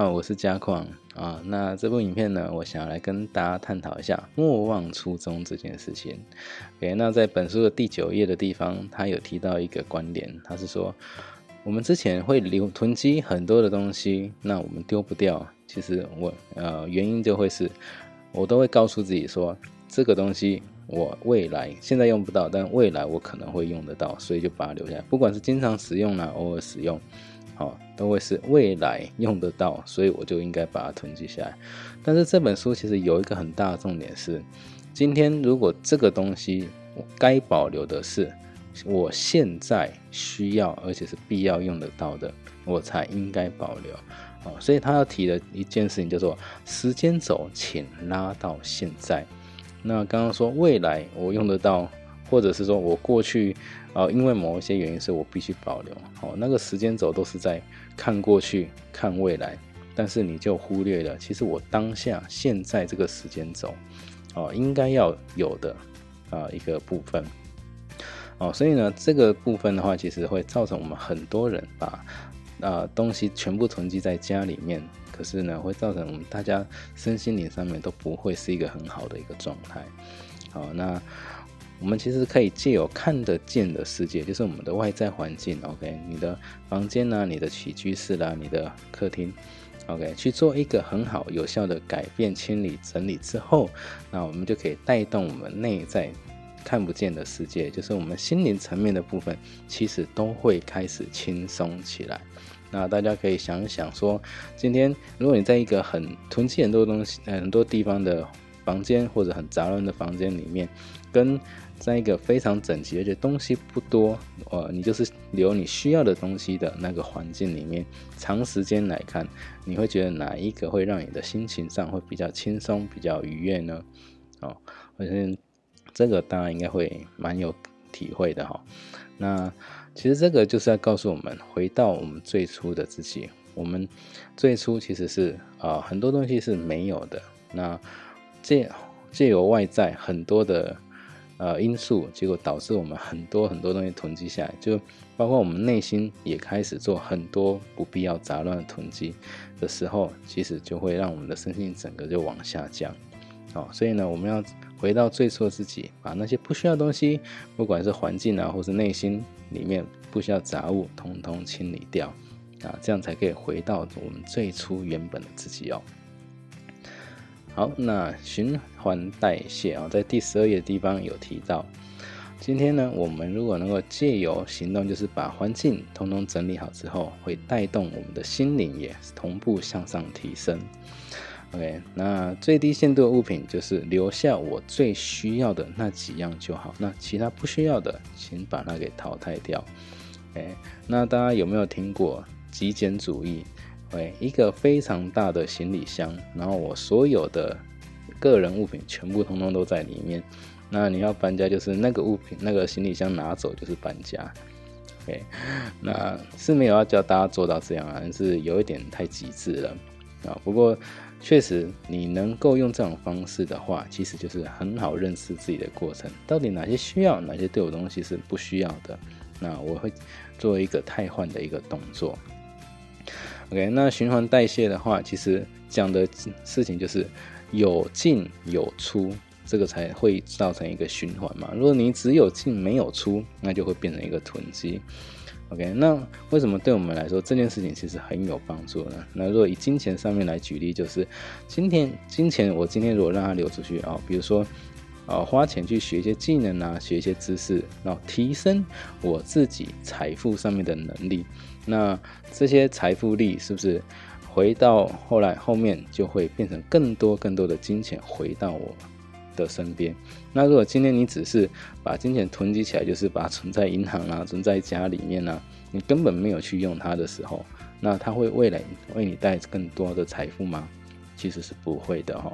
好，我是嘉矿啊。那这部影片呢，我想要来跟大家探讨一下莫忘初衷这件事情。OK，那在本书的第九页的地方，他有提到一个观点，他是说，我们之前会留囤积很多的东西，那我们丢不掉。其实我呃原因就会是，我都会告诉自己说，这个东西我未来现在用不到，但未来我可能会用得到，所以就把它留下来，不管是经常使用呢，偶尔使用。哦，都会是未来用得到，所以我就应该把它囤积下来。但是这本书其实有一个很大的重点是，今天如果这个东西该保留的是我现在需要而且是必要用得到的，我才应该保留。哦，所以他要提的一件事情叫做时间轴，请拉到现在。那刚刚说未来我用得到。或者是说我过去，呃，因为某一些原因，是我必须保留。好，那个时间轴都是在看过去、看未来，但是你就忽略了，其实我当下现在这个时间轴，哦，应该要有的啊一个部分。哦，所以呢，这个部分的话，其实会造成我们很多人把啊东西全部囤积在家里面，可是呢，会造成我们大家身心灵上面都不会是一个很好的一个状态。好，那。我们其实可以借有看得见的世界，就是我们的外在环境，OK，你的房间呢，你的起居室啦，你的客厅，OK，去做一个很好有效的改变、清理、整理之后，那我们就可以带动我们内在看不见的世界，就是我们心灵层面的部分，其实都会开始轻松起来。那大家可以想一想，说今天如果你在一个很囤积很多东西、很多地方的房间，或者很杂乱的房间里面，跟在一个非常整齐而且东西不多，呃，你就是留你需要的东西的那个环境里面，长时间来看，你会觉得哪一个会让你的心情上会比较轻松、比较愉悦呢？哦，我相信这个大家应该会蛮有体会的哈。那其实这个就是要告诉我们，回到我们最初的自己，我们最初其实是啊很多东西是没有的，那借借由外在很多的。呃，因素结果导致我们很多很多东西囤积下来，就包括我们内心也开始做很多不必要杂乱的囤积的时候，其实就会让我们的身心整个就往下降。好，所以呢，我们要回到最初自己，把那些不需要东西，不管是环境啊，或是内心里面不需要杂物，通通清理掉啊，这样才可以回到我们最初原本的自己哦。好，那循环代谢啊，在第十二页的地方有提到。今天呢，我们如果能够借由行动，就是把环境通通整理好之后，会带动我们的心灵也同步向上提升。OK，那最低限度的物品就是留下我最需要的那几样就好，那其他不需要的，请把它给淘汰掉。OK，那大家有没有听过极简主义？喂，一个非常大的行李箱，然后我所有的个人物品全部通通都在里面。那你要搬家，就是那个物品、那个行李箱拿走就是搬家。OK，那是没有要叫大家做到这样啊，是有一点太极致了啊。不过确实，你能够用这种方式的话，其实就是很好认识自己的过程，到底哪些需要，哪些对我东西是不需要的。那我会做一个汰换的一个动作。OK，那循环代谢的话，其实讲的事情就是有进有出，这个才会造成一个循环嘛。如果你只有进没有出，那就会变成一个囤积。OK，那为什么对我们来说这件事情其实很有帮助呢？那如果以金钱上面来举例，就是今天金钱，我今天如果让它流出去啊，比如说啊花钱去学一些技能啊，学一些知识，然后提升我自己财富上面的能力。那这些财富力是不是回到后来后面就会变成更多更多的金钱回到我的身边？那如果今天你只是把金钱囤积起来，就是把它存在银行啊，存在家里面呢，你根本没有去用它的时候，那它会未来为你带更多的财富吗？其实是不会的哈。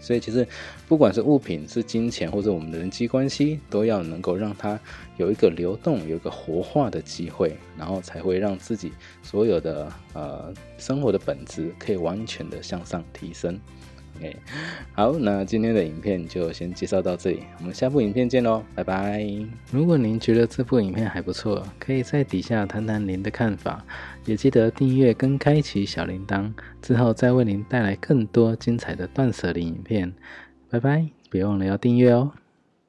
所以其实，不管是物品、是金钱，或者我们的人际关系，都要能够让它有一个流动、有一个活化的机会，然后才会让自己所有的呃生活的本质可以完全的向上提升。OK，好，那今天的影片就先介绍到这里，我们下部影片见喽，拜拜。如果您觉得这部影片还不错，可以在底下谈谈您的看法，也记得订阅跟开启小铃铛，之后再为您带来更多精彩的断舍离影片。拜拜，别忘了要订阅哦。